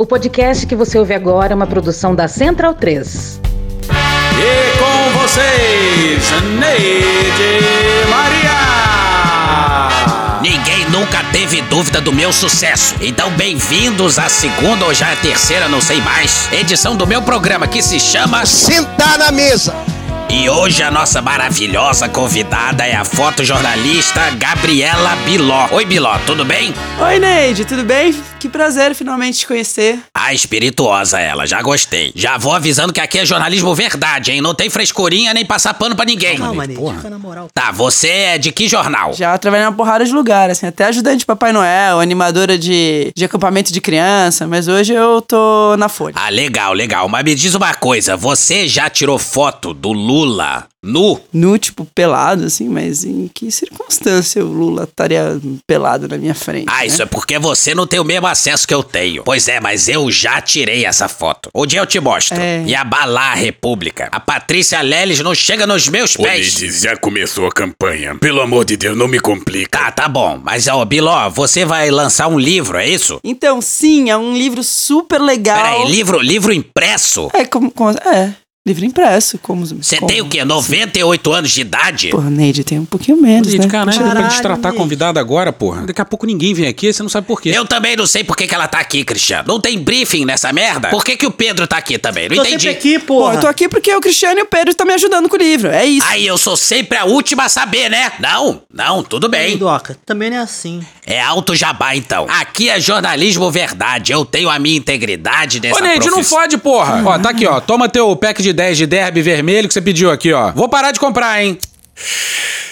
O podcast que você ouve agora é uma produção da Central 3. E com vocês, Neide Maria. Ninguém nunca teve dúvida do meu sucesso. Então, bem-vindos à segunda ou já a terceira, não sei mais, edição do meu programa que se chama Sentar na mesa. E hoje a nossa maravilhosa convidada é a fotojornalista Gabriela Biló. Oi, Biló, tudo bem? Oi, Neide, tudo bem? Que prazer finalmente te conhecer. Ah, espirituosa ela, já gostei. Já vou avisando que aqui é jornalismo verdade, hein? Não tem frescurinha nem passar pano pra ninguém. Calma, fica na moral. Tá, você é de que jornal? Já trabalhei numa porrada de lugares, assim, até ajudante de Papai Noel, animadora de, de acampamento de criança, mas hoje eu tô na Folha. Ah, legal, legal. Mas me diz uma coisa, você já tirou foto do Lula nu? Nu, tipo, pelado, assim, mas em que circunstância o Lula estaria pelado na minha frente? Ah, né? isso é porque você não tem o mesmo acesso que eu tenho. Pois é, mas eu já tirei essa foto. Um dia eu te mostro. É. E abalar a República. A Patrícia Leles não chega nos meus pés. Neide, já começou a campanha. Pelo amor de Deus, não me complica. Tá, tá bom. Mas, ó, Biló, você vai lançar um livro, é isso? Então, sim, é um livro super legal. Peraí, livro, livro impresso? É, como, como- é, livro impresso, como... Você tem o quê? 98 anos de idade? Porra, Neide, tem um pouquinho menos, Gente, né? caralho, Deixa eu- pra Caralho, destratar a Neide. convidada agora, porra. Daqui a pouco ninguém vem aqui, você não sabe por quê. Eu também não sei por que, que ela tá aqui, Cristiano. Não tem briefing nessa merda? Por que, que o Pedro tá aqui também? Não Tô entendi. sempre aqui, Pô, porra. eu tô aqui porque o Cristiano e o Pedro estão me ajudando com o livro, é isso. Aí eu sou sempre a última a saber, né? Não, não, tudo bem. Doca, também não é assim. É alto jabá, então. Aqui é jornalismo verdade. Eu tenho a minha integridade nessa Ô, Neide, não profissão. fode, porra. Ó, tá aqui, ó. Toma teu pack de 10 de derby vermelho que você pediu aqui, ó. Vou parar de comprar, hein?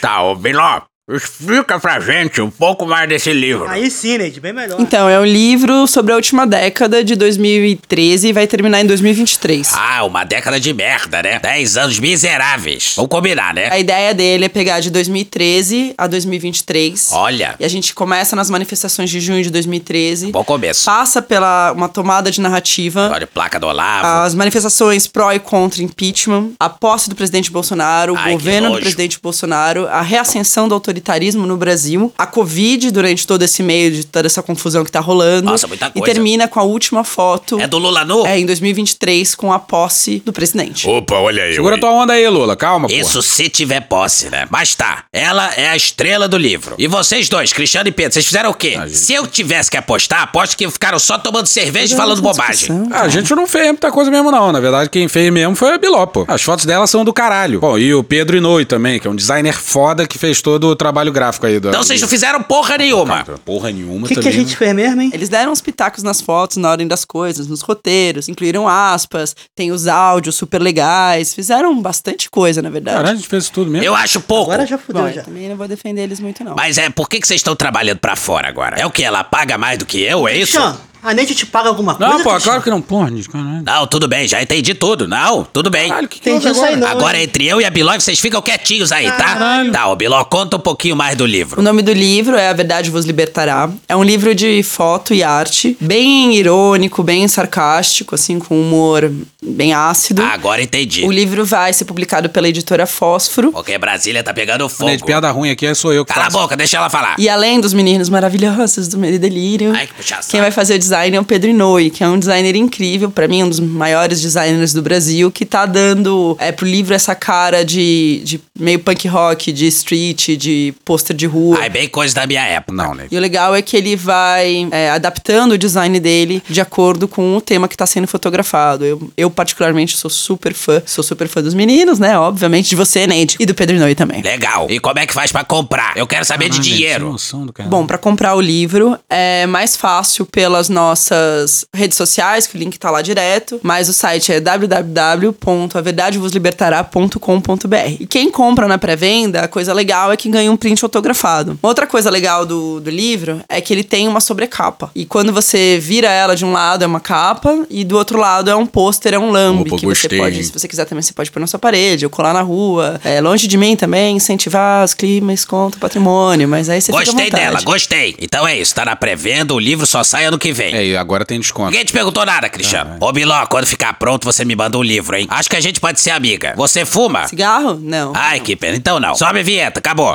Tá, ô Biló, explica pra gente um pouco mais desse livro. Aí sim, Neide, bem melhor. Então, é um livro sobre a última década de 2013 e vai terminar em 2023. Ah, uma década de merda, né? 10 anos miseráveis. Vamos combinar, né? A ideia dele é pegar de 2013 a 2023. Olha, E a gente começa nas manifestações de junho de 2013. bom começo. Passa pela uma tomada de narrativa. Olha, placa do Olavo. As manifestações pró e contra impeachment, a posse do presidente Bolsonaro, o Ai, governo do presidente Bolsonaro, a reascensão do autoritarismo no Brasil, a Covid durante todo esse meio de toda essa confusão que tá rolando. Nossa, muita E coisa. termina com a última foto. É do Lula nu? É, em 2023, com a posse do presidente. Opa, olha eu. Segura aí. tua onda aí, Lula. Calma, porra. Isso se tiver posse, né? Mas tá, ela é a estrela do livro. E vocês dois, Cristiano e Pedro, vocês fizeram o quê? Se eu tivesse que apostar, aposto que ficaram só tomando cerveja e falando bobagem. Ah, a gente não fez muita coisa mesmo, não. Na verdade, quem fez mesmo foi a Biló, pô. As fotos dela são do caralho. Bom, e o Pedro Inouye também, que é um designer foda que fez todo o trabalho gráfico aí. Do, Então vocês não fizeram porra nenhuma. Porra nenhuma O que, que a também. gente fez mesmo, hein? Eles deram uns pitacos nas fotos, na ordem das coisas, nos roteiros, incluíram aspas, tem os áudios super legais, fizeram bastante coisa, na verdade. Caralho, a gente fez tudo mesmo. Eu acho pouco. Agora já fudeu, Bom, já. eu também não vou defender eles muito, não. Mas é, por que, que vocês estão trabalhando pra fora agora? É o que? Ela paga mais do que eu, é isso? Christian, a Neide te paga alguma coisa, Não, pô, Christian? claro que não. Porra, caralho. Não, tudo bem, já entendi tudo. Não, tudo bem. Caralho, o que, que Entendi aí agora? não. Agora entre eu e a Biló, vocês ficam quietinhos aí, tá? Tá, o Biló, conta um pouquinho mais do O livro. nome do livro é A Verdade Vos Libertará. É um livro de foto e arte, bem irônico, bem sarcástico, assim, com humor bem ácido. Ah, agora entendi. O livro vai ser publicado pela editora Fósforo. Porque Brasília tá pegando fogo. Neide, piada ruim aqui é sou eu que Cala a faço. boca, deixa ela falar. E além dos meninos maravilhosos do Medo e Delírio, Ai, que puxação. quem vai fazer o design é o Pedro Inouye, que é um designer incrível, pra mim, um dos maiores designers do Brasil, que tá dando é, pro livro essa cara de, de meio punk rock, de street, de pôster de rua. Ai, bem coisa da minha época. Não, Neide. E o legal é que ele vai é, adaptando o design dele de acordo com o tema que tá sendo fotografado. Eu, eu particularmente, sou super fã. Sou super fã dos meninos, né? Obviamente, de você, Neide. E do Pedro Inouye também. Legal. E como é que faz pra comprar? Eu quero saber de Neide, sem dinheiro. do cara. Bom, pra comprar o livro é mais fácil pelas nossas redes sociais, que o link tá lá direto, mas o site é www.averdadevoslibertará.com.br. E quem compra na pré-venda, a coisa legal é que ganha um print autografado. Outra coisa legal do, do livro é que ele tem uma sobrecapa. E quando você vira ela de um lado é uma capa e do outro lado é um pôster, é um lambe Opa, que você gostei, pode, se você quiser também, você pode pôr na sua parede ou colar na rua. É longe de mim também incentivar os climas contra o patrimônio, mas aí você Gostei dela, gostei. Então é isso, tá na pré-venda, o livro só sai ano que vem. Tem. É, e agora tem desconto. Ninguém te perguntou nada, Cristiano. Ô, Biló, quando ficar pronto, você me manda um livro, hein? Acho que a gente pode ser amiga. Você fuma? Cigarro? Não. Ai, que pena. Então não. Sobe a vinheta, acabou.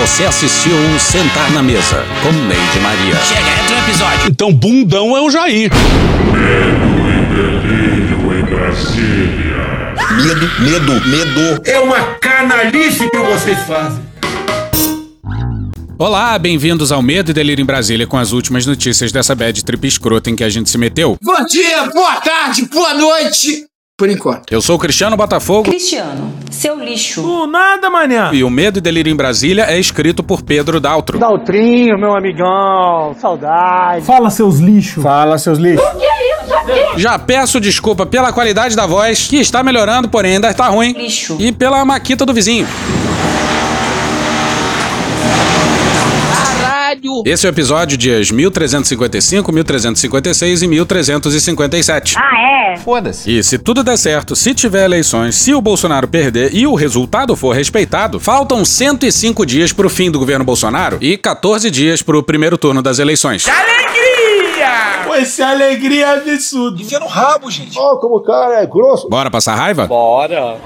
Você assistiu um Sentar na Mesa com Neide Maria. Chega, entra no episódio. Então bundão é o Jair. Medo, medo, medo. É uma canalice que vocês fazem. Olá, bem-vindos ao Medo e Delírio em Brasília com as últimas notícias dessa bad trip escrota em que a gente se meteu. Bom dia, boa tarde, boa noite. Por enquanto. Eu sou o Cristiano Botafogo Cristiano, seu lixo. Do nada, manhã. e o Medo e Delírio em Brasília é escrito por Pedro Daltro. Daltrinho, meu amigão, saudade. Fala seus lixos. Fala, seus lixos. Já peço desculpa pela qualidade da voz, que está melhorando, porém ainda está ruim, Lixo. e pela maquita do vizinho. Esse é o episódio dias 1355, 1356 e 1357. Ah, é? Foda-se. E se tudo der certo, se tiver eleições, se o Bolsonaro perder e o resultado for respeitado, faltam 105 dias pro fim do governo Bolsonaro e 14 dias pro primeiro turno das eleições. Alegria! Pô, essa alegria é absurda. Enfia no rabo, gente. Ó, como o cara é grosso. Bora passar raiva? Bora!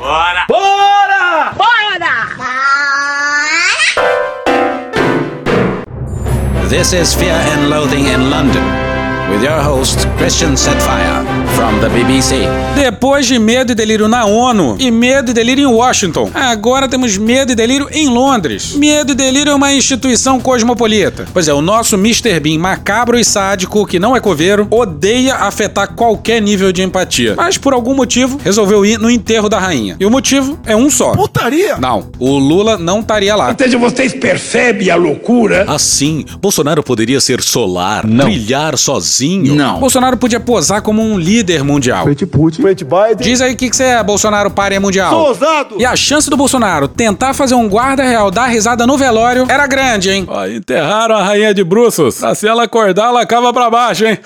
This is Fear and Loathing in London. With your host, Christian Setfire, from the BBC. Depois de medo e delírio na ONU e medo e delírio em Washington, agora temos medo e delírio em Londres. Medo e delírio é uma instituição cosmopolita. Pois é, o nosso Mr. Bean macabro e sádico, que não é coveiro, odeia afetar qualquer nível de empatia. Mas por algum motivo, resolveu ir no enterro da rainha. E o motivo é um só. Putaria! Não, o Lula não estaria lá. Ou seja, vocês percebem a loucura? Assim, Bolsonaro poderia ser solar, brilhar sozinho. Não. Bolsonaro podia posar como um líder mundial. Frente Putin. Frente Biden. Diz aí o que, que você é, Bolsonaro párea mundial. Sou ousado. E a chance do Bolsonaro tentar fazer um guarda real dar risada no velório era grande, hein? Ó, enterraram a rainha de bruços. Se ela acordar, ela cava pra baixo, hein?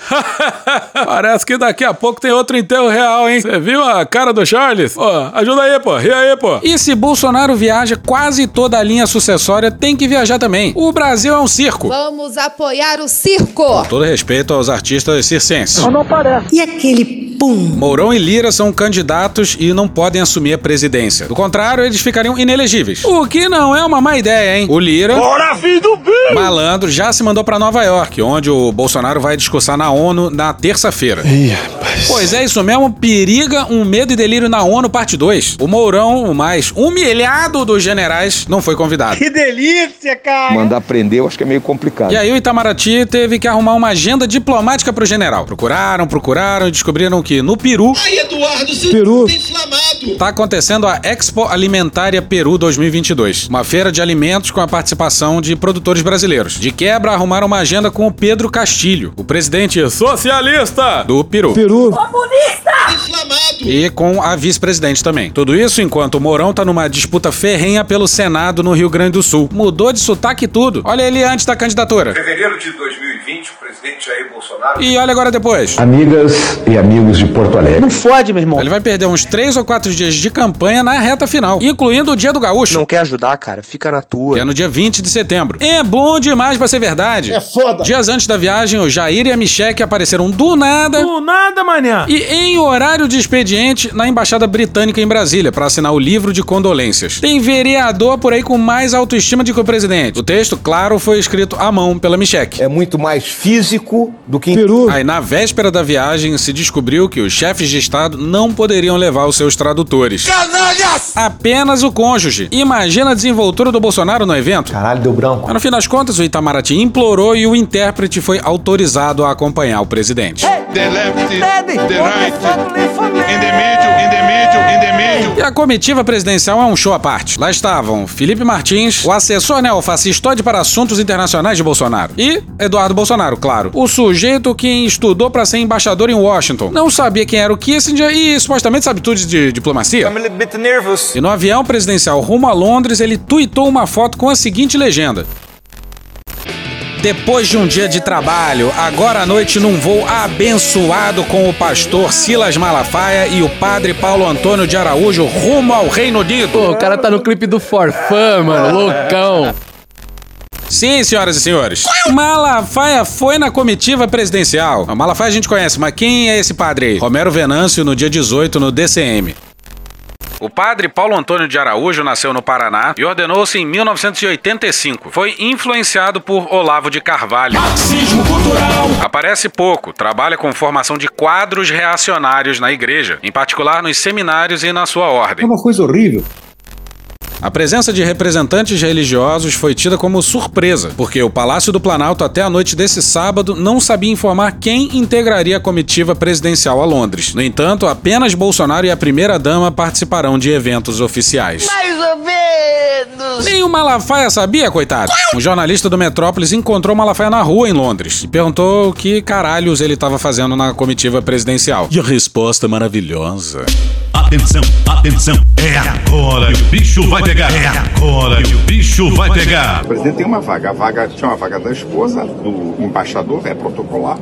Parece que daqui a pouco tem outro enterro real, hein? Você viu a cara do Charles? Ó, ajuda aí, pô. Ri aí, pô. E se Bolsonaro viaja, quase toda a linha sucessória tem que viajar também. O Brasil é um circo. Vamos apoiar o circo. Todo respeito aos artistas circenses. Não parece. E aquele pum? Mourão e Lira são candidatos e não podem assumir a presidência. Do contrário, eles ficariam inelegíveis. O que não é uma má ideia, hein? O Lira, Bora, filho do bem! malandro, já se mandou pra Nova York, onde o Bolsonaro vai discursar na ONU na terça-feira. Ih, rapaz. Pois é, isso mesmo, periga um medo e delírio na ONU, parte 2. O Mourão, o mais humilhado dos generais, não foi convidado. Que delícia, cara. Mandar prender, eu acho que é meio complicado. E aí o Itamaraty teve que arrumar uma agenda diplomática pro general. Procuraram, procuraram e descobriram que no Peru Peru. tá acontecendo a Expo Alimentária Peru 2022, uma feira de alimentos com a participação de produtores brasileiros. De quebra, arrumaram uma agenda com o Pedro Castilho, o presidente socialista do Peru. Peru. E com a vice-presidente também. Tudo isso enquanto o Mourão tá numa disputa ferrenha pelo Senado no Rio Grande do Sul. Mudou de sotaque e tudo. Olha ele antes da candidatura. fevereiro de 2020, o presidente Jair Bolsonaro. E olha agora depois. Amigas e amigos de Porto Alegre. Não fode, meu irmão. Ele vai perder uns três ou quatro dias de campanha na reta final, incluindo o dia do gaúcho. Não quer ajudar, cara? Fica na Que tua. é no dia 20 de setembro. É bom demais pra ser verdade. É foda. Dias antes da viagem, o Jair e a Micheque apareceram do nada Do nada, manhã. e em horário de expediente na Embaixada Britânica em Brasília para assinar o livro de condolências. Tem vereador por aí com mais autoestima do que o presidente. O texto, claro, foi escrito à mão pela Micheque. É muito mais físico do que Peru. Aí, na véspera da viagem, se descobriu que os chefes de Estado não poderiam levar os seus tradutores. Canalhas! Apenas o cônjuge. Imagina a desenvoltura do Bolsonaro no evento. Caralho, deu branco. Mas no fim das contas, o Itamaraty implorou e o intérprete foi autorizado a acompanhar o presidente. The left, the right, comitiva presidencial é um show à parte. Lá estavam Felipe Martins, o assessor neofascistoide para assuntos internacionais de Bolsonaro, e Eduardo Bolsonaro, claro. O sujeito que estudou para ser embaixador em Washington. Não sabia quem era o Kissinger e supostamente sabe tudo de diplomacia. E no avião presidencial rumo a Londres, ele tuitou uma foto com a seguinte legenda. Depois de um dia de trabalho, agora à noite num voo abençoado com o pastor Silas Malafaia e o padre Paulo Antônio de Araújo rumo ao Reino Unido. o cara tá no clipe do Forfã, mano. Loucão. Sim, senhoras e senhores. Malafaia foi na comitiva presidencial. A Malafaia a gente conhece, mas quem é esse padre aí? Romero Venâncio, no dia 18, no DCM. O padre Paulo Antônio de Araújo nasceu no Paraná e ordenou-se em 1985. Foi influenciado por Olavo de Carvalho. Aparece pouco, trabalha com formação de quadros reacionários na igreja, em particular nos seminários e na sua ordem. É uma coisa horrível. A presença de representantes religiosos foi tida como surpresa, porque o Palácio do Planalto até a noite desse sábado não sabia informar quem integraria a comitiva presidencial a Londres. No entanto, apenas Bolsonaro e a primeira-dama participarão de eventos oficiais. Mais ou menos. Nem o Malafaia sabia, coitado. Um jornalista do Metrópolis encontrou Malafaia na rua em Londres e perguntou o que caralhos ele estava fazendo na comitiva presidencial. E a resposta maravilhosa. Atenção, atenção, é agora que o bicho vai pegar. É agora que o bicho vai pegar. O presidente tem uma vaga. A vaga tinha uma vaga da esposa, do embaixador, é protocolar.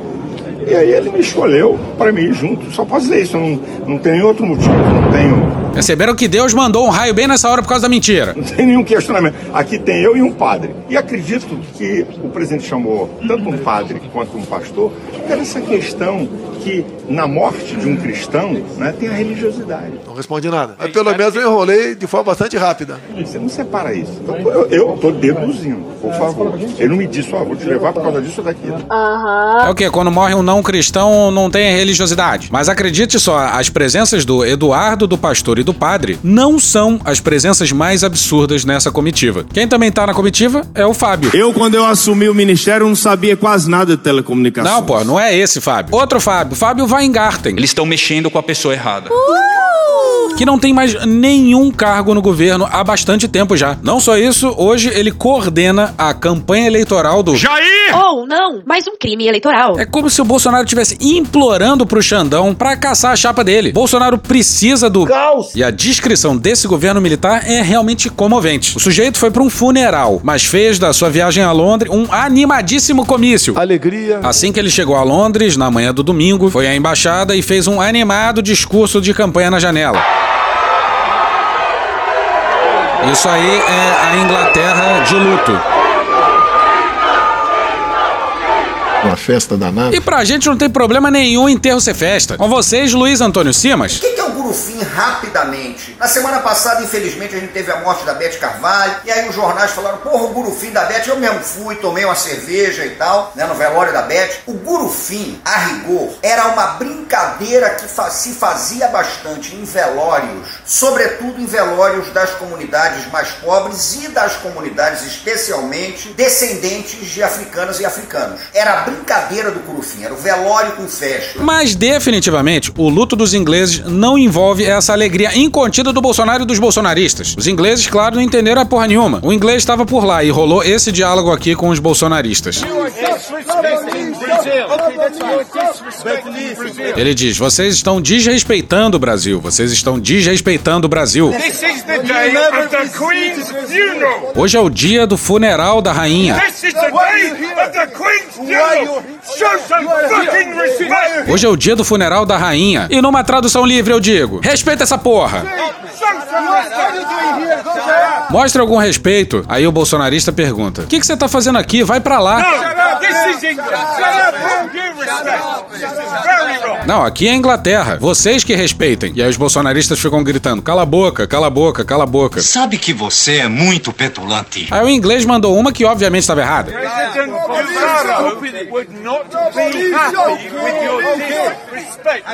E aí ele me escolheu para mim ir junto. Só posso dizer isso, não, não tem outro motivo. Não tenho. Perceberam que Deus mandou um raio bem nessa hora por causa da mentira. Não tem nenhum questionamento. Aqui tem eu e um padre. E acredito que o presidente chamou tanto um padre quanto um pastor, era essa questão que na morte de um cristão né, tem a religiosidade. Não respondi nada. Mas pelo menos eu enrolei de forma bastante rápida. Você não separa isso. Então, eu estou deduzindo, por favor. Ele não me disse, ó, vou te levar por causa disso ou daquilo. É o que? Quando morre um não cristão, não tem religiosidade. Mas acredite só, as presenças do Eduardo, do pastor e do padre não são as presenças mais absurdas nessa comitiva. Quem também tá na comitiva é o Fábio. Eu, quando eu assumi o ministério, não sabia quase nada de telecomunicação. Não, pô, não é esse Fábio. Outro Fábio, Fábio Weingarten. Eles estão mexendo com a pessoa errada. Que não tem mais nenhum cargo no governo há bastante tempo já. Não só isso, hoje ele coordena a campanha eleitoral do Jair! Ou não, mais um crime eleitoral. É como se o Bolsonaro estivesse implorando pro Xandão pra caçar a chapa dele. Bolsonaro precisa do caos. E a descrição desse governo militar é realmente comovente. O sujeito foi pra um funeral, mas fez da sua viagem a Londres um animadíssimo comício. Alegria. Assim que ele chegou a Londres, na manhã do domingo, foi à embaixada e fez um animado discurso de campanha na janela. Isso aí é a Inglaterra de luto. Uma festa danada. E pra gente não tem problema nenhum enterro ser festa. Com vocês, Luiz Antônio Simas. Que o Gurufim rapidamente? Na semana passada, infelizmente, a gente teve a morte da Beth Carvalho, e aí os jornais falaram, porra, o Gurufim da Beth, eu mesmo fui, tomei uma cerveja e tal, né, no velório da Beth. O Gurufim, a rigor, era uma brincadeira que se fazia bastante em velórios, sobretudo em velórios das comunidades mais pobres e das comunidades especialmente descendentes de africanas e africanos. Era a brincadeira do Gurufim, era o velório com festa. Mas definitivamente, o luto dos ingleses não envolve essa alegria incontida do Bolsonaro e dos bolsonaristas. Os ingleses, claro, não entenderam a porra nenhuma. O inglês estava por lá e rolou esse diálogo aqui com os bolsonaristas. Ele diz: vocês estão desrespeitando o Brasil. Vocês estão desrespeitando o Brasil. Hoje é o dia do funeral da rainha. Hoje é o dia do funeral da rainha. E numa tradução livre eu digo: respeita essa porra. Mostre algum respeito. Aí o bolsonarista pergunta: O que, você tá fazendo aqui? Vai pra lá. Não, aqui é Inglaterra. Vocês que respeitem. E aí os bolsonaristas ficam gritando: cala a boca, cala a boca, cala a boca. Sabe que você é muito petulante. Aí o inglês mandou uma que obviamente estava errada.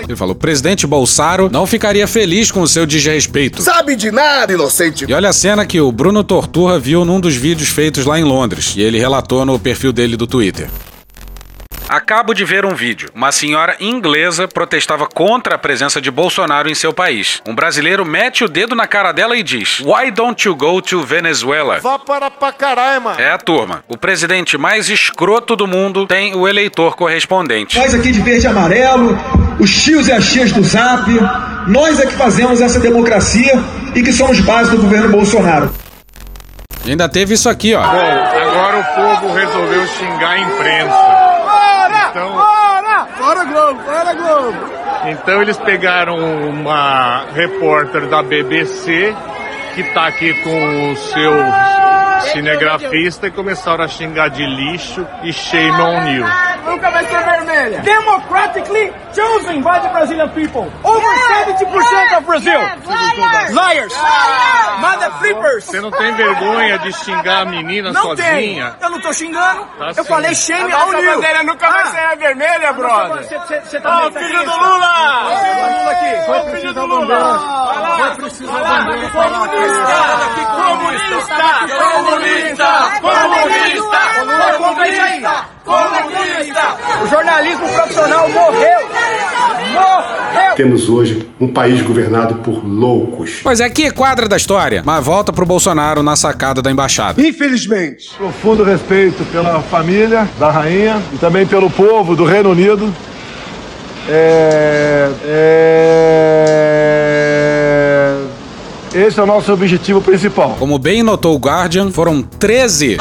Ele falou: o presidente Bolsaro não ficaria feliz com o seu desrespeito. Sabe de nada, inocente. E olha a cena que o Bruno Torturra viu num dos vídeos feitos lá em Londres. E ele relatou no perfil dele do Twitter. Acabo de ver um vídeo. Uma senhora inglesa protestava contra a presença de Bolsonaro em seu país. Um brasileiro mete o dedo na cara dela e diz: Why don't you go to Venezuela? Vá para pra caralho, mano. É a turma. O presidente mais escroto do mundo tem o eleitor correspondente. Nós aqui de verde e amarelo, os tios e as tias do Zap, nós é que fazemos essa democracia e que somos base do governo Bolsonaro. E ainda teve isso aqui, ó. Bom, agora o povo resolveu xingar a imprensa. Então, Fora Globo, fora Globo. Então eles pegaram uma repórter da BBC que tá aqui com os seus cinegrafista e começaram a xingar de lixo e shame on you. Nunca vai ser vermelha. Democratically chosen by the Brazilian people. Over 70% of Brazil. Liars. Mother flippers. Você não tem vergonha de xingar a menina Não sozinha? tem. Eu não tô xingando. Tá eu sim. falei shame A on nossa you. bandeira nunca vai ser a vermelha, brother. Você Ah, o filho do Lula! Lula aqui. Ó o filho do Lula! Vai precisar bandeira Comunista! Comunista! Comunista! Comunista! Comunista! O jornalismo profissional morreu. Morreu. Temos hoje um país governado por loucos. Pois é, que quadra da história. Mas volta pro Bolsonaro na sacada da embaixada. Infelizmente, profundo respeito pela família da rainha e também pelo povo do Reino Unido. É, é, esse é o nosso objetivo principal. Como bem notou o Guardian, foram 13.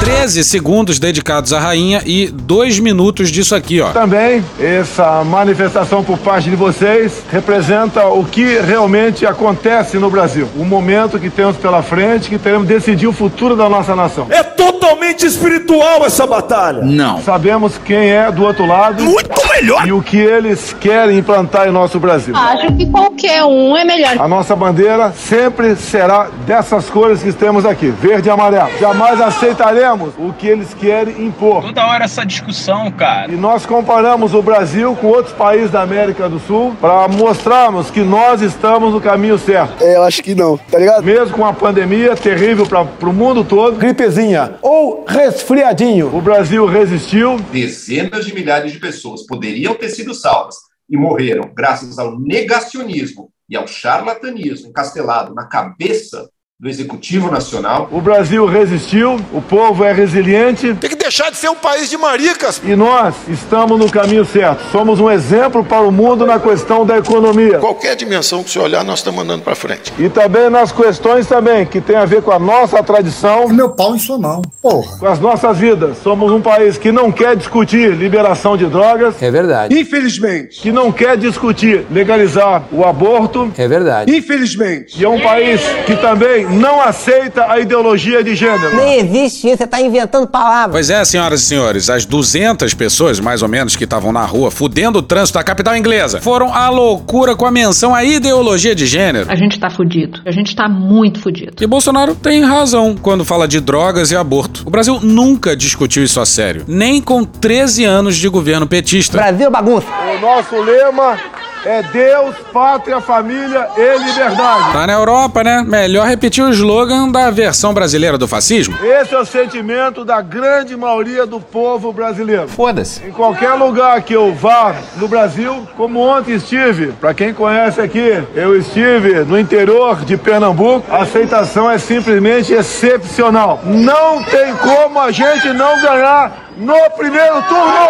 13 segundos dedicados à rainha e 2 minutos disso aqui, ó. Também, essa manifestação por parte de vocês representa o que realmente acontece no Brasil. O momento que temos pela frente, que teremos de decidir o futuro da nossa nação. É totalmente espiritual essa batalha. Não. Sabemos quem é do outro lado. Muito melhor. E o que eles querem implantar em nosso Brasil. Acho que qualquer um é melhor. A nossa bandeira sempre será dessas cores que temos aqui, verde e amarelo. Jamais aceitaremos o que eles querem impor. Toda hora essa discussão, cara. E nós comparamos o Brasil com outros países da América do Sul para mostrarmos que nós estamos no caminho certo. É, eu acho que não, tá ligado? Mesmo com a pandemia terrível para o mundo todo, Gripezinha ou resfriadinho. o Brasil resistiu. Dezenas de milhares de pessoas poderiam ter sido salvas e morreram graças ao negacionismo e ao charlatanismo encastelado na cabeça do Executivo Nacional. O Brasil resistiu, o povo é resiliente. Tem que deixar de ser um país de maricas. E nós estamos no caminho certo. Somos um exemplo para o mundo na questão da economia. Qualquer dimensão que você olhar, nós estamos andando para frente. E também nas questões também que tem a ver com a nossa tradição. Meu pau em sua mão, porra. Com as nossas vidas. Somos um país que não quer discutir liberação de drogas. É verdade. Infelizmente. Que não quer discutir legalizar o aborto. É verdade. Infelizmente. E é um país que também não aceita a ideologia de gênero. Nem existe isso, você tá inventando palavras. Pois é, senhoras e senhores, as 200 pessoas, mais ou menos, que estavam na rua fudendo o trânsito da capital inglesa foram à loucura com a menção à ideologia de gênero. A gente tá fudido. A gente tá muito fudido. E Bolsonaro tem razão quando fala de drogas e aborto. O Brasil nunca discutiu isso a sério, nem com 13 anos de governo petista. Brasil bagunça. O nosso lema é Deus, pátria, família e liberdade. Tá na Europa, né? Melhor repetir o slogan da versão brasileira do fascismo. Esse é o sentimento da grande maioria do povo brasileiro. Foda-se. Em qualquer lugar que eu vá no Brasil, como ontem estive, para quem conhece aqui, eu estive no interior de Pernambuco, a aceitação é simplesmente excepcional. Não tem como a gente não ganhar no primeiro turno.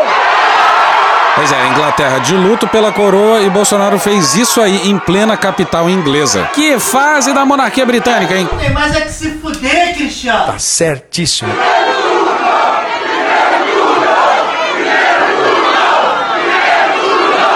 Pois é, Inglaterra de luto pela coroa e Bolsonaro fez isso aí em plena capital inglesa. Que fase da monarquia britânica, hein? Tem mais é que se fuder, Cristiano. Tá certíssimo.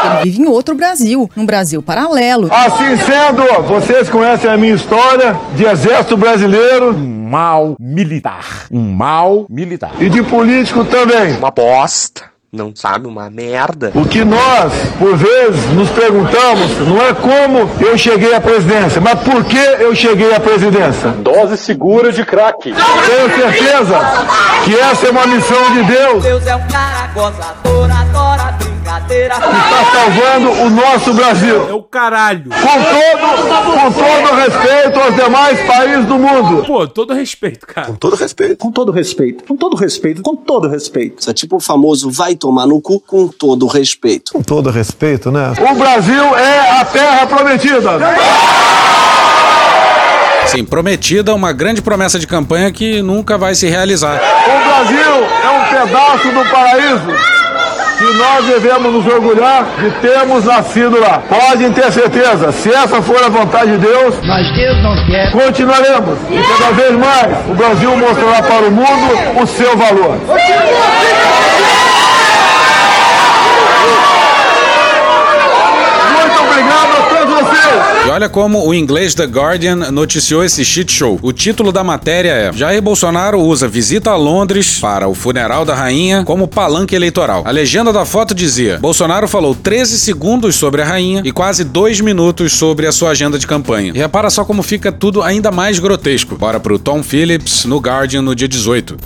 Ele vive em outro Brasil, num Brasil paralelo. Assim sendo, vocês conhecem a minha história de exército brasileiro. Um mal militar. Um mal militar. E de político também. Uma bosta. Não sabe uma merda. O que nós, por vezes, nos perguntamos não é como eu cheguei à presidência, mas por que eu cheguei à presidência. Dose segura de crack. Tenho certeza que essa é uma missão de Deus. Deus é um cara gozador, adora brincadeira. Que está salvando o nosso Brasil. É o caralho. Com todo, com todo respeito aos demais países do mundo. Pô, todo respeito, cara. Com todo respeito. Com todo respeito, com todo respeito, com todo respeito. Isso é tipo o famoso vai tomar no cu com todo respeito. Com todo respeito, né? O Brasil é a terra prometida. Sim, prometida uma grande promessa de campanha que nunca vai se realizar. O Brasil é um pedaço do paraíso que nós devemos nos orgulhar de termos nascido lá. Podem ter certeza, se essa for a vontade de Deus, Mas Deus não quer. continuaremos. E cada vez mais o Brasil mostrará para o mundo o seu valor. Muito obrigado a todos vocês. E olha como o inglês The Guardian noticiou esse shit show. O título da matéria é: Jair Bolsonaro usa visita a Londres para o funeral da rainha como palanque eleitoral. A legenda da foto dizia: Bolsonaro falou 13 segundos sobre a rainha e quase 2 minutos sobre a sua agenda de campanha. E repara só como fica tudo ainda mais grotesco. Bora pro Tom Phillips no Guardian no dia 18.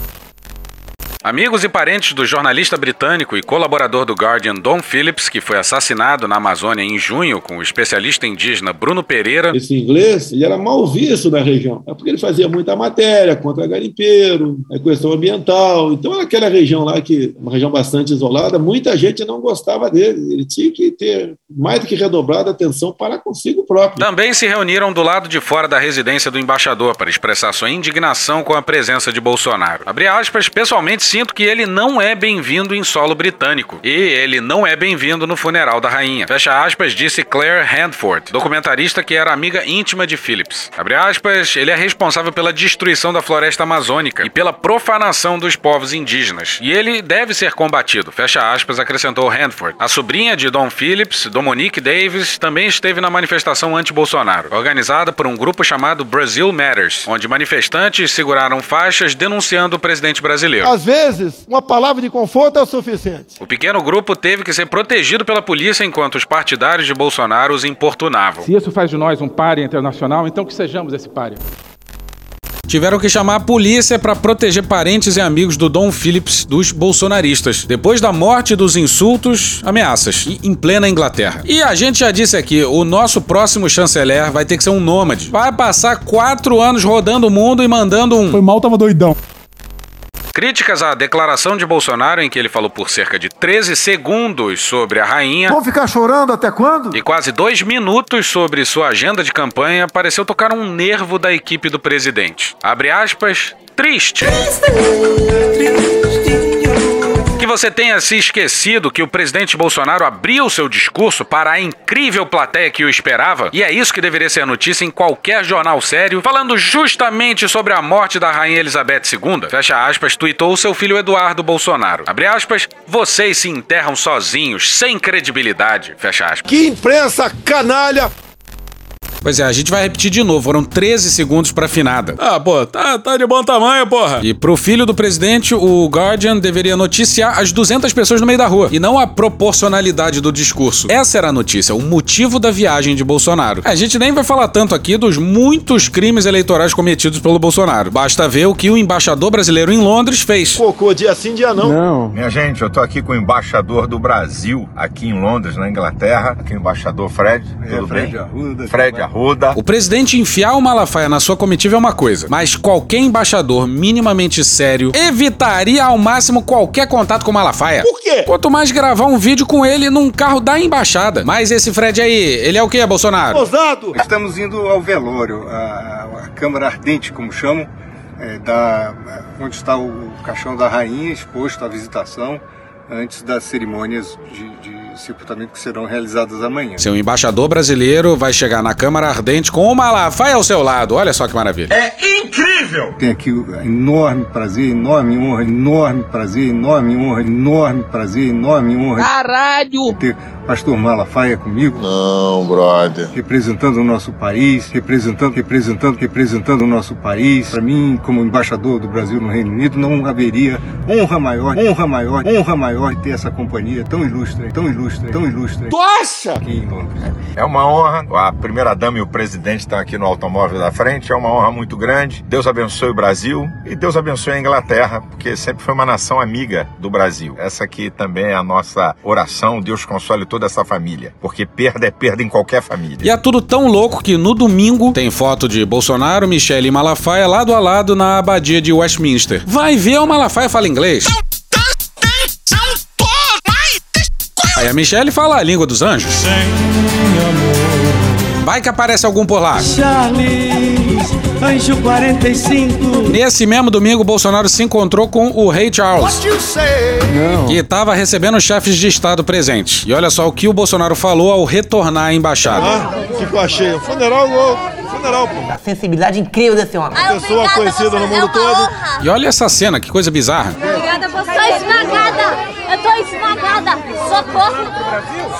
Amigos e parentes do jornalista britânico e colaborador do Guardian Don Phillips, que foi assassinado na Amazônia em junho com o especialista indígena Bruno Pereira. Esse inglês, ele era mal visto na região. É porque ele fazia muita matéria contra garimpeiro, a questão ambiental. Então, naquela região lá, que uma região bastante isolada, muita gente não gostava dele. Ele tinha que ter mais do que redobrado a atenção para consigo próprio. Também se reuniram do lado de fora da residência do embaixador para expressar sua indignação com a presença de Bolsonaro. Abre aspas, pessoalmente sinto que ele não é bem-vindo em solo britânico. E ele não é bem-vindo no funeral da rainha. Fecha aspas, disse Claire Handford, documentarista que era amiga íntima de Phillips. Abre aspas, ele é responsável pela destruição da floresta amazônica e pela profanação dos povos indígenas. E ele deve ser combatido. Fecha aspas, acrescentou Handford. A sobrinha de Don Phillips, Dominique Davis, também esteve na manifestação anti-Bolsonaro, organizada por um grupo chamado Brazil Matters, onde manifestantes seguraram faixas denunciando o presidente brasileiro. Às vezes, uma palavra de conforto é o suficiente. O pequeno grupo teve que ser protegido pela polícia enquanto os partidários de Bolsonaro os importunavam. Se isso faz de nós um páreo internacional, então que sejamos esse páreo. Tiveram que chamar a polícia para proteger parentes e amigos do Dom Phillips dos bolsonaristas, depois da morte dos insultos, ameaças, e em plena Inglaterra. E a gente já disse aqui, o nosso próximo chanceler vai ter que ser um nômade. Vai passar quatro anos rodando o mundo e mandando um. Foi mal, tava doidão. Críticas à declaração de Bolsonaro, em que ele falou por cerca de 13 segundos sobre a rainha. Vão ficar chorando até quando? E quase dois minutos sobre sua agenda de campanha pareceu tocar um nervo da equipe do presidente. Abre aspas, triste. Que você tenha se esquecido que o presidente Bolsonaro abriu seu discurso para a incrível plateia que o esperava, e é isso que deveria ser notícia em qualquer jornal sério, falando justamente sobre a morte da rainha Elizabeth II. Fecha aspas, tweetou seu filho Eduardo Bolsonaro. Abre aspas, vocês se enterram sozinhos, sem credibilidade. Fecha aspas. Que imprensa canalha! Pois é, a gente vai repetir de novo. Foram 13 segundos pra finada. Ah, pô, tá, tá de bom tamanho, porra. E pro filho do presidente, o Guardian deveria noticiar as 200 pessoas no meio da rua. E não a proporcionalidade do discurso. Essa era a notícia, o motivo da viagem de Bolsonaro. A gente nem vai falar tanto aqui dos muitos crimes eleitorais cometidos pelo Bolsonaro. Basta ver o que o embaixador brasileiro em Londres fez. Cocô, dia sim, dia não. Não. Minha gente, eu tô aqui com o embaixador do Brasil, aqui em Londres, na Inglaterra. Aqui o embaixador Fred. Tudo Fred bem? Arruda. Fred Arruda. O presidente enfiar o Malafaia na sua comitiva é uma coisa, mas qualquer embaixador minimamente sério evitaria ao máximo qualquer contato com o Malafaia. Por quê? Quanto mais gravar um vídeo com ele num carro da embaixada. Mas esse Fred aí, ele é o que, Bolsonaro? Ousado! Estamos indo ao velório, a, a Câmara Ardente, como chamam, é, da, onde está o caixão da rainha exposto à visitação antes das cerimônias de, de sepultamento que serão realizadas amanhã. Seu embaixador brasileiro vai chegar na Câmara Ardente com o Malafaia ao seu lado. Olha só que maravilha. É incrível! Tenho aqui o enorme prazer, enorme honra, enorme prazer, enorme honra, enorme prazer, enorme honra. Caralho! Pastor Malafaia comigo. Não, brother. Representando o nosso país, representando, representando, representando o nosso país. Para mim, como embaixador do Brasil no Reino Unido, não haveria honra maior, honra maior, honra maior ter essa companhia tão ilustre, tão ilustre, tão ilustre. Tu acha? Aqui em Londres. É uma honra. A primeira dama e o presidente estão aqui no automóvel da frente. É uma honra muito grande. Deus abençoe o Brasil e Deus abençoe a Inglaterra, porque sempre foi uma nação amiga do Brasil. Essa aqui também é a nossa oração. Deus console toda essa família, porque perda é perda em qualquer família. E é tudo tão louco que no domingo tem foto de Bolsonaro, Michele e Malafaia lado a lado na abadia de Westminster. Vai ver o Malafaia fala inglês. Aí a Michelle fala a língua dos anjos. Vai que aparece algum por lá. Charles, Anjo 45. Nesse mesmo domingo, Bolsonaro se encontrou com o rei Charles, que estava recebendo chefes de estado presentes. E olha só o que o Bolsonaro falou ao retornar à embaixada. Ah, o que que eu achei? Um funeral, ô, funeral, pô. A sensibilidade incrível desse homem. Uma pessoa conhecida no mundo todo. E olha essa cena, que coisa bizarra. Obrigada, tô esmagada. Nada! Socorro!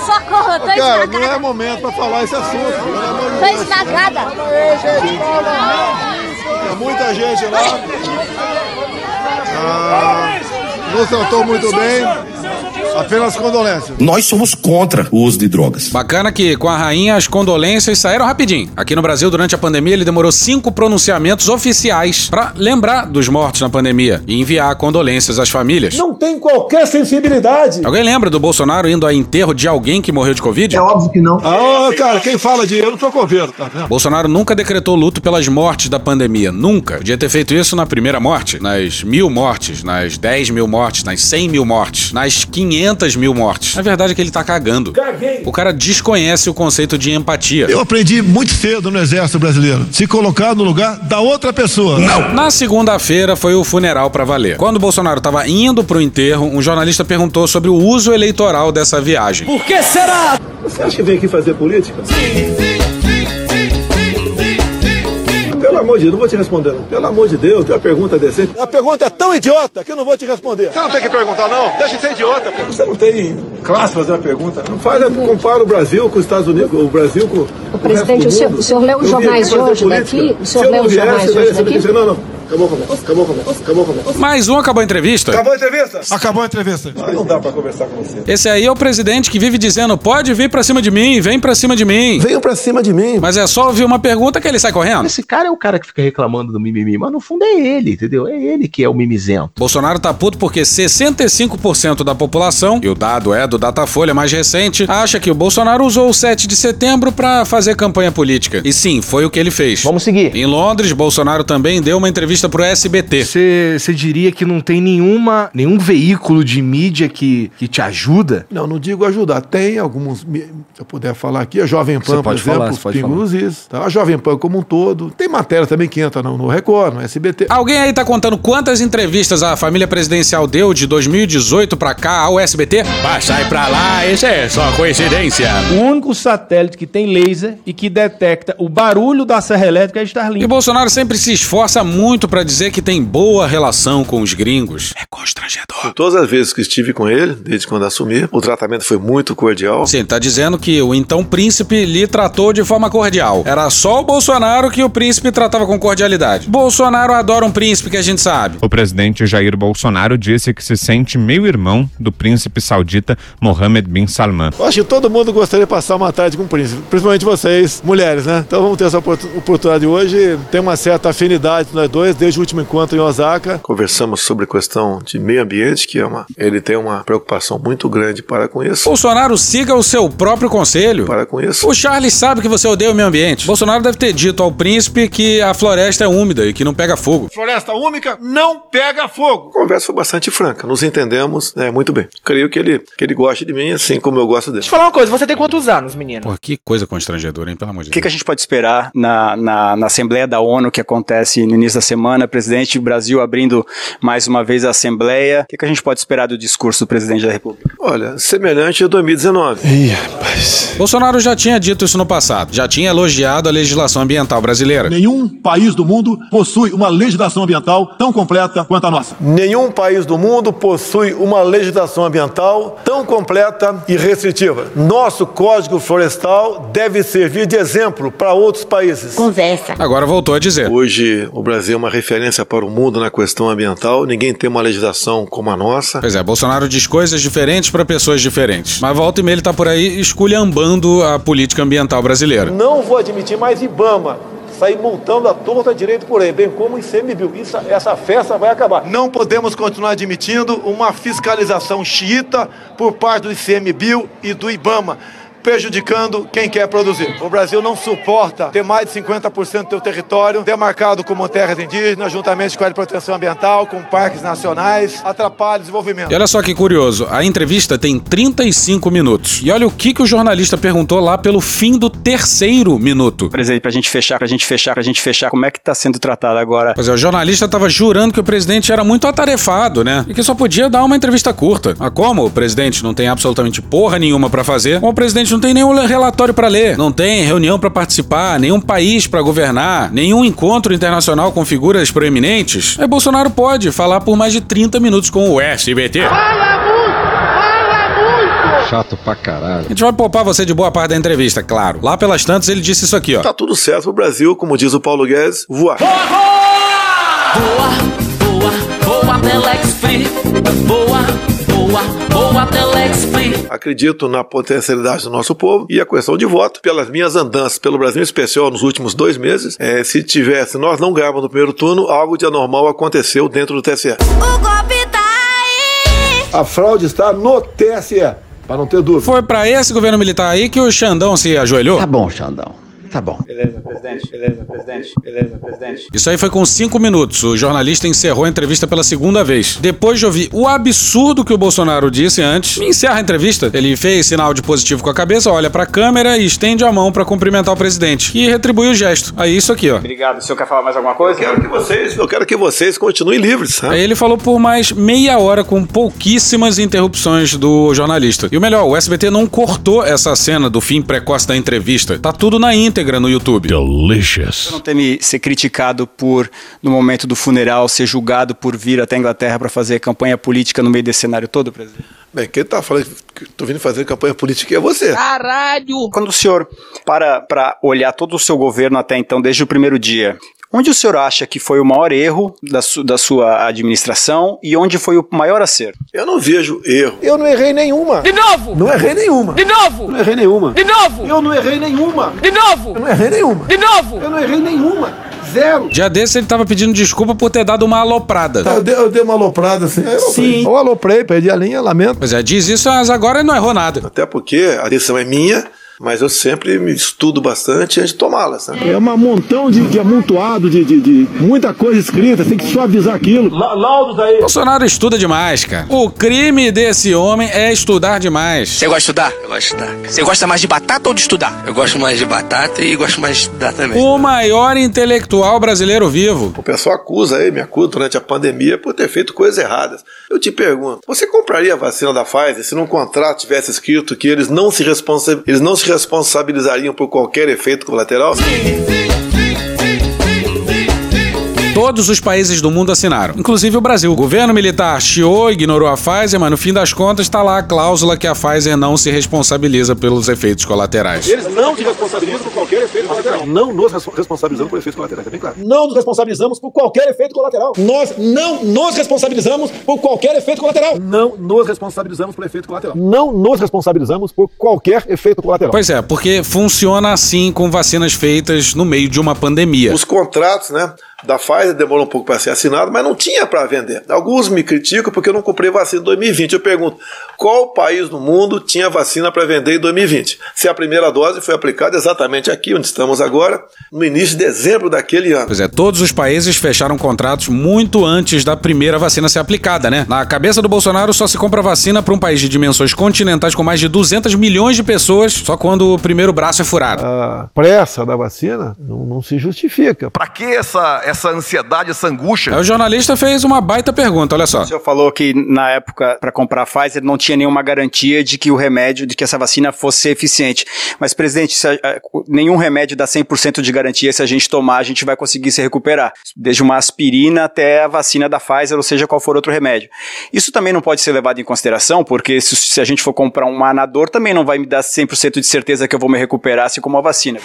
Socorro, eu tô Cara, esmagada! não é momento pra falar esse assunto. amor de Tô! Tem muita gente lá. Ah, não tratou muito bem. Apenas condolências. Nós somos contra o uso de drogas. Bacana que com a rainha as condolências saíram rapidinho. Aqui no Brasil, durante a pandemia, ele demorou cinco pronunciamentos oficiais pra lembrar dos mortos na pandemia e enviar condolências às famílias. Não tem qualquer sensibilidade. Alguém lembra do Bolsonaro indo a enterro de alguém que morreu de Covid? É óbvio que não. Ah, cara, quem fala de eu não sou coveiro, tá vendo? Bolsonaro nunca decretou luto pelas mortes da pandemia. Nunca. Podia ter feito isso na primeira morte, nas mil mortes, nas 10 mil mortes, nas 100 mil mortes, nas 500 mil mortes. A verdade é que ele tá cagando. Caguei. O cara desconhece o conceito de empatia. Eu aprendi muito cedo no Exército Brasileiro. Se colocar no lugar da outra pessoa. Não. Na segunda-feira foi o funeral pra valer. Quando o Bolsonaro tava indo pro enterro, um jornalista perguntou sobre o uso eleitoral dessa viagem. Por que será? Você acha que vem aqui fazer política? Pelo amor de Deus, não vou te responder. não. Pelo amor de Deus, tem uma pergunta decente. A pergunta é tão idiota que eu não vou te responder. Você não tem que perguntar, não. Deixa de ser idiota. Pô. Você não tem classe fazer uma pergunta. Não faz, é, compara o Brasil com os Estados Unidos, o Brasil com. O presidente, o senhor, o senhor leu os jornais de hoje daqui? O senhor leu os jornais de hoje daqui? Não, não. Acabou a conversa. Acabou a conversa. Acabou a conversa. Mais um acabou a entrevista. Acabou a entrevista? Acabou a entrevista. Não dá pra conversar com você. Esse aí é o presidente que vive dizendo: pode vir pra cima de mim, vem pra cima de mim. Venham pra cima de mim. Mas é só ouvir uma pergunta que ele sai correndo. Esse cara é o cara que fica reclamando do mimimi, mas no fundo é ele, entendeu? É ele que é o mimizento. Bolsonaro tá puto porque 65% da população, e o dado é do Datafolha mais recente, acha que o Bolsonaro usou o 7 de setembro pra fazer campanha política. E sim, foi o que ele fez. Vamos seguir. Em Londres, Bolsonaro também deu uma entrevista pro SBT. Você diria que não tem nenhuma, nenhum veículo de mídia que, que te ajuda? Não, não digo ajudar. Tem alguns, se eu puder falar aqui, a Jovem Pan, por pode exemplo, falar, pode falar. nos Is, tá? a Jovem Pan como um todo. Tem matéria também que entra no, no Record, no SBT. Alguém aí tá contando quantas entrevistas a família presidencial deu de 2018 pra cá ao SBT? Vai, sai pra lá, isso é só coincidência. O único satélite que tem laser e que detecta o barulho da serra elétrica é Starlink. E Bolsonaro sempre se esforça muito pra dizer que tem boa relação com os gringos. É constrangedor. Todas as vezes que estive com ele, desde quando assumi, o tratamento foi muito cordial. Sim, ele tá dizendo que o então príncipe lhe tratou de forma cordial. Era só o Bolsonaro que o príncipe tratava com cordialidade. Bolsonaro adora um príncipe que a gente sabe. O presidente Jair Bolsonaro disse que se sente meio-irmão do príncipe saudita Mohammed bin Salman. Eu acho que todo mundo gostaria de passar uma tarde com o príncipe, principalmente vocês, mulheres, né? Então vamos ter essa oportu- oportunidade hoje. Tem uma certa afinidade nós dois, desde o último encontro em Osaka. Conversamos sobre a questão de meio ambiente, que é uma. Ele tem uma preocupação muito grande para com isso. Bolsonaro siga o seu próprio conselho. Para com isso. O Charles sabe que você odeia o meio ambiente. Bolsonaro deve ter dito ao príncipe que a floresta é úmida e que não pega fogo. Floresta úmica não pega fogo. A conversa foi bastante franca, nos entendemos né, muito bem. Creio que ele, que ele goste de mim, assim como eu gosto dele. Deixa eu falar uma coisa, você tem quantos anos, menino? Pô, que coisa constrangedora, hein? Pelo amor de O que, que a gente pode esperar na, na, na Assembleia da ONU que acontece no início da semana? Presidente do Brasil abrindo mais uma vez a Assembleia. O que, que a gente pode esperar do discurso do presidente da República? Olha, semelhante a 2019. Ih, rapaz. Bolsonaro já tinha dito isso no passado. Já tinha elogiado a legislação ambiental brasileira. Nenhum país do mundo possui uma legislação ambiental tão completa quanto a nossa. Nenhum país do mundo possui uma legislação ambiental tão completa e restritiva. Nosso Código Florestal deve servir de exemplo para outros países. Conversa. Agora voltou a dizer. Hoje o Brasil é uma referência para o mundo na questão ambiental. Ninguém tem uma legislação como a nossa. Pois é, Bolsonaro diz coisas diferentes para pessoas diferentes. Mas volta e meia ele tá por aí esculhambando a política ambiental brasileira. Não vou admitir mais Ibama sair multando a torta direito por aí, bem como o ICMBio. Isso, essa festa vai acabar. Não podemos continuar admitindo uma fiscalização xiita por parte do ICMBio e do IBAMA. Prejudicando quem quer produzir. O Brasil não suporta ter mais de 50% do seu território demarcado como terras indígenas, juntamente com a área de proteção ambiental, com parques nacionais, atrapalha o desenvolvimento. E olha só que curioso, a entrevista tem 35 minutos. E olha o que, que o jornalista perguntou lá pelo fim do terceiro minuto. Presidente, pra gente fechar, pra gente fechar, pra gente fechar, como é que tá sendo tratado agora? Pois é, o jornalista tava jurando que o presidente era muito atarefado, né? E que só podia dar uma entrevista curta. Mas como o presidente não tem absolutamente porra nenhuma pra fazer, como o presidente não tem nenhum relatório pra ler, não tem reunião pra participar, nenhum país pra governar, nenhum encontro internacional com figuras proeminentes, aí Bolsonaro pode falar por mais de 30 minutos com o SBT. Fala muito! Fala muito! Chato pra caralho. A gente vai poupar você de boa parte da entrevista, claro. Lá pelas tantas ele disse isso aqui, ó. Tá tudo certo pro Brasil, como diz o Paulo Guedes, voar. Boa, boa, Telex Free. Boa, boa, boa, Telex Free. Acredito na potencialidade do nosso povo e a questão de voto. Pelas minhas andanças pelo Brasil, em especial nos últimos dois meses, é, se tivesse, nós não ganhávamos no primeiro turno, algo de anormal aconteceu dentro do TSE. O golpe tá aí. A fraude está no TSE, para não ter dúvida. Foi pra esse governo militar aí que o Xandão se ajoelhou? Tá bom, Xandão. Tá bom. Beleza, presidente. Beleza, presidente. Beleza, presidente. Isso aí foi com cinco minutos. O jornalista encerrou a entrevista pela segunda vez. Depois de ouvir o absurdo que o Bolsonaro disse antes, encerra a entrevista. Ele fez sinal de positivo com a cabeça, olha pra câmera e estende a mão pra cumprimentar o presidente. E retribui o gesto. Aí isso aqui, ó. Obrigado. O senhor quer falar mais alguma coisa? Eu quero que vocês, eu quero que vocês continuem livres, sabe? Aí ele falou por mais meia hora com pouquíssimas interrupções do jornalista. E o melhor, o SBT não cortou essa cena do fim precoce da entrevista. Tá tudo na íntegra no YouTube. Delicious. não teme ser criticado por, no momento do funeral, ser julgado por vir até a Inglaterra para fazer campanha política no meio desse cenário todo, presidente? Bem, quem tá falando que tô vindo fazer campanha política é você. Caralho! Quando o senhor para para olhar todo o seu governo até então, desde o primeiro dia, onde o senhor acha que foi o maior erro da, su- da sua administração e onde foi o maior acerto? Eu não vejo erro. Eu não errei nenhuma. De novo! Não errei nenhuma. De novo! Não errei nenhuma. De novo! Eu não errei nenhuma. De novo! Eu não errei nenhuma. De novo! Eu não errei nenhuma. Zero. Dia desse ele tava pedindo desculpa por ter dado uma aloprada. Eu dei, eu dei uma aloprada assim. eu aloprei. Sim. Eu aloprei, perdi a linha, lamento. Pois é, diz isso, mas agora não errou nada. Até porque a decisão é minha, mas eu sempre me estudo bastante antes de tomá-la, sabe? É um montão de, de amontoado, de, de, de muita coisa escrita, tem que suavizar aquilo. Laudos aí. Bolsonaro estuda demais, cara. O crime desse homem é estudar demais. Você gosta de estudar? Eu gosto de estudar. Você gosta mais de batata ou de estudar? Eu gosto mais de batata e gosto mais de estudar também. O maior intelectual brasileiro vivo. O pessoal acusa aí, me acusa durante a pandemia por ter feito coisas erradas. Eu te pergunto, você compraria a vacina da Pfizer se num contrato tivesse escrito que eles não se, responsa eles não se responsabilizariam por qualquer efeito colateral? Todos os países do mundo assinaram, inclusive o Brasil. O governo militar chiou, ignorou a Pfizer, mas no fim das contas está lá a cláusula que a Pfizer não se responsabiliza pelos efeitos colaterais. Eles não se responsabilizam por qualquer efeito colateral. Não nos res- responsabilizamos por efeitos colaterais, é bem claro. Não nos responsabilizamos por qualquer efeito colateral. Nós não nos responsabilizamos por qualquer efeito colateral. Não nos responsabilizamos por efeito colateral. Não nos responsabilizamos por qualquer efeito colateral. Pois é, porque funciona assim com vacinas feitas no meio de uma pandemia. Os contratos, né, da Pfizer demorou um pouco para ser assinado, mas não tinha para vender. Alguns me criticam porque eu não comprei vacina em 2020. Eu pergunto, qual país do mundo tinha vacina para vender em 2020? Se a primeira dose foi aplicada exatamente aqui onde estamos agora, no início de dezembro daquele ano. Pois é, todos os países fecharam contratos muito antes da primeira vacina ser aplicada, né? Na cabeça do Bolsonaro só se compra vacina para um país de dimensões continentais com mais de 200 milhões de pessoas só quando o primeiro braço é furado. A pressa da vacina não, não se justifica. Pra que essa, essa ansiedade, essa angústia? Aí o jornalista fez uma baita pergunta, olha só. O senhor falou que na época para comprar a Pfizer não tinha nenhuma garantia de que o remédio, de que essa vacina fosse eficiente. Mas presidente, se a- a- nenhum remédio dá 100% de garantia se a gente tomar, a gente vai conseguir se recuperar, desde uma aspirina até a vacina da Pfizer, ou seja, qual for outro remédio. Isso também não pode ser levado em consideração, porque se, se a gente for comprar um anador, também não vai me dar 100% de certeza que eu vou me recuperar assim como a vacina.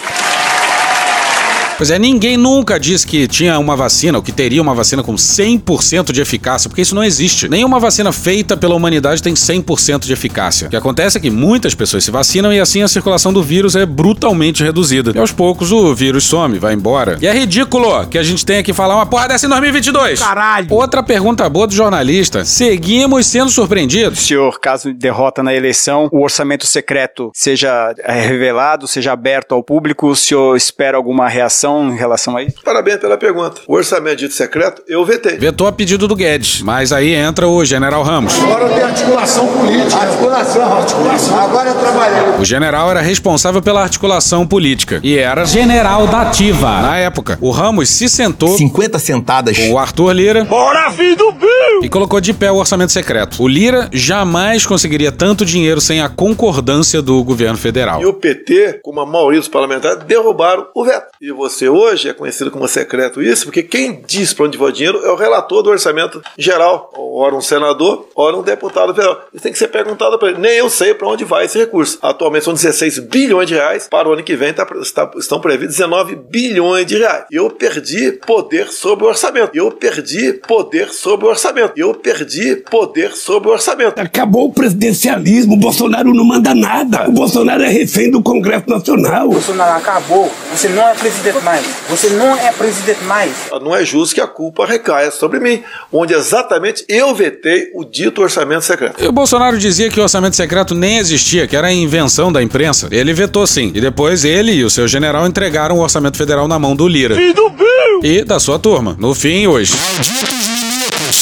Pois é, ninguém nunca disse que tinha uma vacina ou que teria uma vacina com 100% de eficácia, porque isso não existe. Nenhuma vacina feita pela humanidade tem 100% de eficácia. O que acontece é que muitas pessoas se vacinam e assim a circulação do vírus é brutalmente reduzida. E aos poucos o vírus some, vai embora. E é ridículo que a gente tenha que falar uma porra dessa em 2022. Caralho! Outra pergunta boa do jornalista. Seguimos sendo surpreendidos. senhor, caso derrota na eleição, o orçamento secreto seja é, revelado, seja aberto ao público, o senhor espera alguma reação em relação a isso? Parabéns pela pergunta. O orçamento dito secreto, eu vetei. Vetou a pedido do Guedes, mas aí entra o general Ramos. Agora tem articulação política. Articulação, articulação. Agora eu trabalhei. O general era responsável pela articulação política e era general da ativa. Na época, o Ramos se sentou 50 sentadas. com o Arthur Lira Bora, filho do Bill! e colocou de pé o orçamento secreto. O Lira jamais conseguiria tanto dinheiro sem a concordância do governo federal. E o PT, como a maioria dos parlamentares, derrubaram o veto. E você você hoje, é conhecido como secreto isso, porque quem diz para onde vai o dinheiro é o relator do orçamento geral, ora um senador, ora um deputado federal. Isso tem que ser perguntado para ele. Nem eu sei para onde vai esse recurso. Atualmente são 16 bilhões de reais, para o ano que vem tá, está, estão previstos 19 bilhões de reais. Eu perdi poder sobre o orçamento. Eu perdi poder sobre o orçamento. Eu perdi poder sobre o orçamento. Acabou o presidencialismo, o Bolsonaro não manda nada. O Bolsonaro é refém do Congresso Nacional. Bolsonaro acabou. Você não é presidente mais. Você não é presidente mais. Não é justo que a culpa recaia sobre mim, onde exatamente eu vetei o dito orçamento secreto. E o Bolsonaro dizia que o orçamento secreto nem existia, que era a invenção da imprensa. Ele vetou sim. E depois ele e o seu general entregaram o orçamento federal na mão do Lira. E do Bill! E da sua turma. No fim, hoje.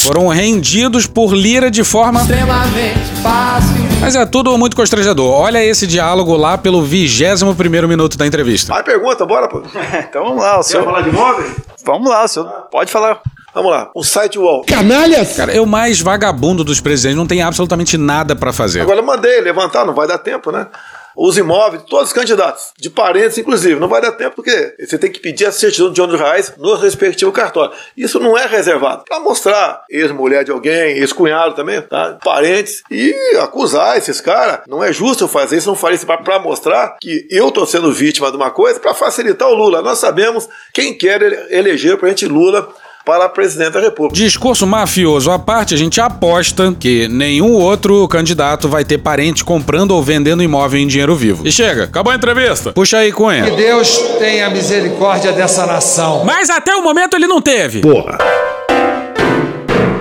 Foram rendidos por Lira de forma extremamente fácil. Mas é tudo muito constrangedor. Olha esse diálogo lá pelo 21 primeiro minuto da entrevista. Aí pergunta, bora, pô. então vamos lá, o senhor. Quer falar de imóveis? Vamos lá, o senhor pode falar. Vamos lá, o site wall. Canalhas! Cara, é o mais vagabundo dos presidentes, não tem absolutamente nada pra fazer. Agora eu mandei levantar, não vai dar tempo, né? Os imóveis, todos os candidatos, de parentes inclusive, não vai dar tempo porque você tem que pedir a certidão de ônibus reais no respectivo cartório. Isso não é reservado para mostrar ex-mulher de alguém, ex-cunhado também, tá? Parentes e acusar esses caras. Não é justo fazer isso, não faria isso para mostrar que eu tô sendo vítima de uma coisa para facilitar o Lula. Nós sabemos quem quer eleger para a gente Lula para presidente da República. Discurso mafioso à parte, a gente aposta que nenhum outro candidato vai ter parente comprando ou vendendo imóvel em dinheiro vivo. E chega, acabou a entrevista. Puxa aí, Cunha. Que Deus tenha misericórdia dessa nação. Mas até o momento ele não teve. Porra.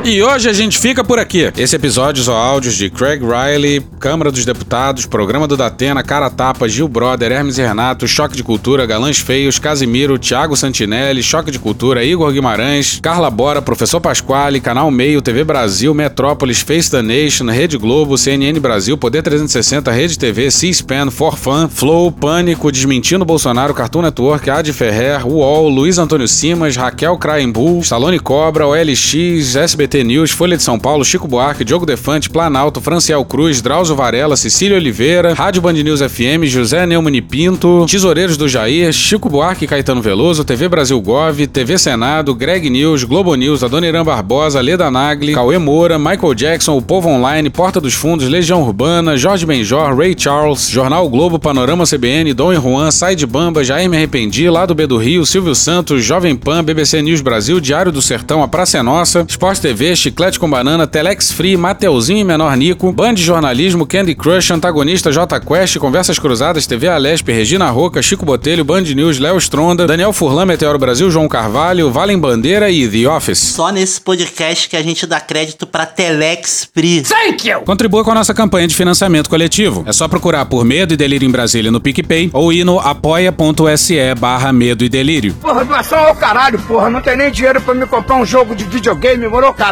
E hoje a gente fica por aqui. Esse episódio são áudios de Craig Riley, Câmara dos Deputados, Programa do Datena, Cara Tapa, Gil Brother, Hermes e Renato, Choque de Cultura, Galãs Feios, Casimiro, Thiago Santinelli, Choque de Cultura, Igor Guimarães, Carla Bora, Professor Pasquale, Canal Meio, TV Brasil, Metrópolis, Face the Nation, Rede Globo, CNN Brasil, Poder 360, Rede TV, C-SPAN, Forfan, Flow, Pânico, Desmentindo Bolsonaro, Cartoon Network, Ad Ferrer, UOL, Luiz Antônio Simas, Raquel Craimbu, Stallone Cobra, OLX, SBT News, Folha de São Paulo, Chico Buarque, Diogo Defante, Planalto, Franciel Cruz, Drauzio Varela, Cecília Oliveira, Rádio Band News FM, José Neumann Pinto, Tesoureiros do Jair, Chico Buarque e Caetano Veloso, TV Brasil Gov, TV Senado, Greg News, Globo News, Adoniran Barbosa, Leda Nagli, Cauê Moura, Michael Jackson, O Povo Online, Porta dos Fundos, Legião Urbana, Jorge Benjor, Ray Charles, Jornal Globo, Panorama CBN, Dom e Juan, Sai de Bamba, Jair Me Arrependi, Lado B do Rio, Silvio Santos, Jovem Pan, BBC News Brasil, Diário do Sertão, A Praça é Nossa, Sport TV, Chiclete com Banana, Telex Free, Mateuzinho e Menor Nico, Band de Jornalismo, Candy Crush, Antagonista J Quest, Conversas Cruzadas, TV Alesp, Regina Roca, Chico Botelho, Band News, Léo Stronda, Daniel Furlan, Meteoro Brasil, João Carvalho, Valem Bandeira e The Office. Só nesse podcast que a gente dá crédito pra Telex Free. Thank you! Contribua com a nossa campanha de financiamento coletivo. É só procurar por Medo e Delírio em Brasília no PicPay ou ir no apoia.se barra Medo e Delírio. Porra, doação ao caralho, porra. Não tem nem dinheiro pra me comprar um jogo de videogame, morou, cara?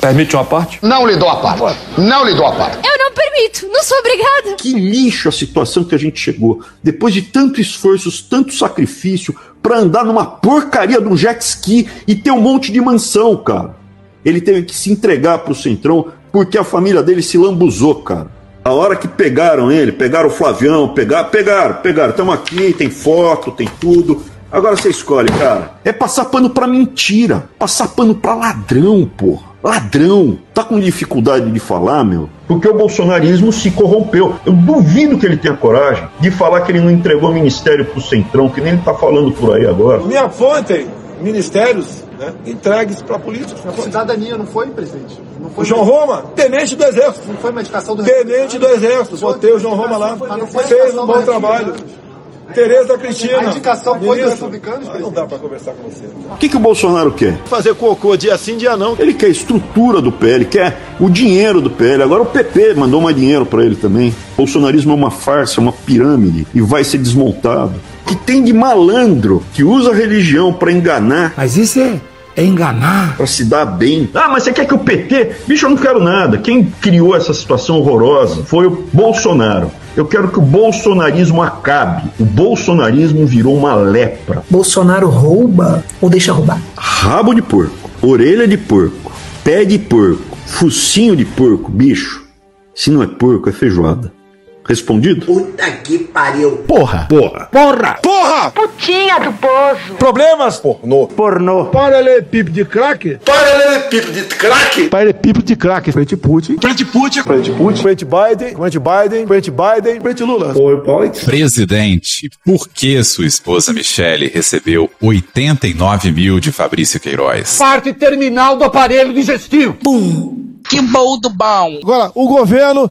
Permite uma parte? Não lhe dou a parte. Não lhe dou a parte. Eu não permito, não sou obrigada. Que lixo a situação que a gente chegou. Depois de tanto esforço, tanto sacrifício, pra andar numa porcaria de um jet ski e ter um monte de mansão, cara. Ele teve que se entregar pro Centrão porque a família dele se lambuzou, cara. A hora que pegaram ele, pegaram o Flavião, pegaram, pegaram, pegaram. Estamos aqui, tem foto, tem tudo. Agora você escolhe, cara. É passar pano pra mentira, passar pano pra ladrão, porra. Ladrão. Tá com dificuldade de falar, meu? Porque o bolsonarismo se corrompeu. Eu duvido que ele tenha coragem de falar que ele não entregou o ministério pro Centrão, que nem ele tá falando por aí agora. Me apontem ministérios né, entregues para políticos. Apontem. Cidadania não foi, presidente? Não foi O João Roma, tenente do Exército. Não foi uma indicação do Tenente do Exército. Botei o João Roma lá. Mas não foi Fez um bom trabalho. Tereza Cristina. A indicação foi do ministro. republicano, Ah, Não dá para conversar com você. O que, que o Bolsonaro quer? Fazer cocô dia sim, dia não. Ele quer a estrutura do PL, quer o dinheiro do PL. Agora o PP mandou mais dinheiro para ele também. O bolsonarismo é uma farsa, uma pirâmide e vai ser desmontado. Que tem de malandro que usa a religião para enganar? Mas isso é, é enganar. Pra se dar bem. Ah, mas você quer que o PT. Bicho, eu não quero nada. Quem criou essa situação horrorosa foi o Bolsonaro. Eu quero que o bolsonarismo acabe. O bolsonarismo virou uma lepra. Bolsonaro rouba ou deixa roubar? Rabo de porco, orelha de porco, pé de porco, focinho de porco, bicho. Se não é porco, é feijoada. Respondido? Puta que pariu. Porra! Porra! Porra! Porra! Putinha do poço. Problemas? Pornô. Pornô. Paralelepípedo de crack? Paralelepípedo de crack? Paralelepípedo de crack. Frente Putin. Frente Putin. Frente Putin. Frente Biden. Frente Biden. Frente Biden. Frente Lula. PowerPoint. Presidente, por que sua esposa Michele recebeu 89 mil de Fabrício Queiroz? Parte terminal do aparelho digestivo. Pum. Que bom do bom. Agora, o governo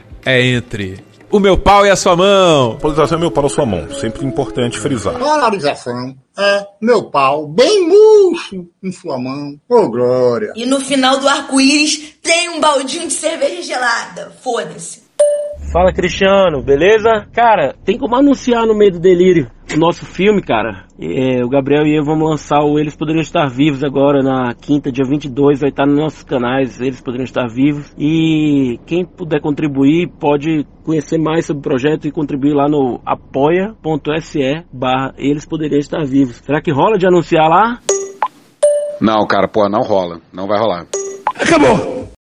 é entre o meu pau e a sua mão. Polarização é meu pau e a sua mão. Sempre importante frisar. Polarização é meu pau bem murcho em sua mão. Ô, glória. E no final do arco-íris tem um baldinho de cerveja gelada. Foda-se. Fala Cristiano, beleza? Cara, tem como anunciar no meio do delírio o nosso filme, cara. É, o Gabriel e eu vamos lançar o Eles Poderiam Estar Vivos agora na quinta, dia 22. Vai estar nos nossos canais, Eles Poderiam Estar Vivos. E quem puder contribuir pode conhecer mais sobre o projeto e contribuir lá no apoia.se barra Eles Poderiam Estar Vivos. Será que rola de anunciar lá? Não, cara, pô, não rola. Não vai rolar. Acabou!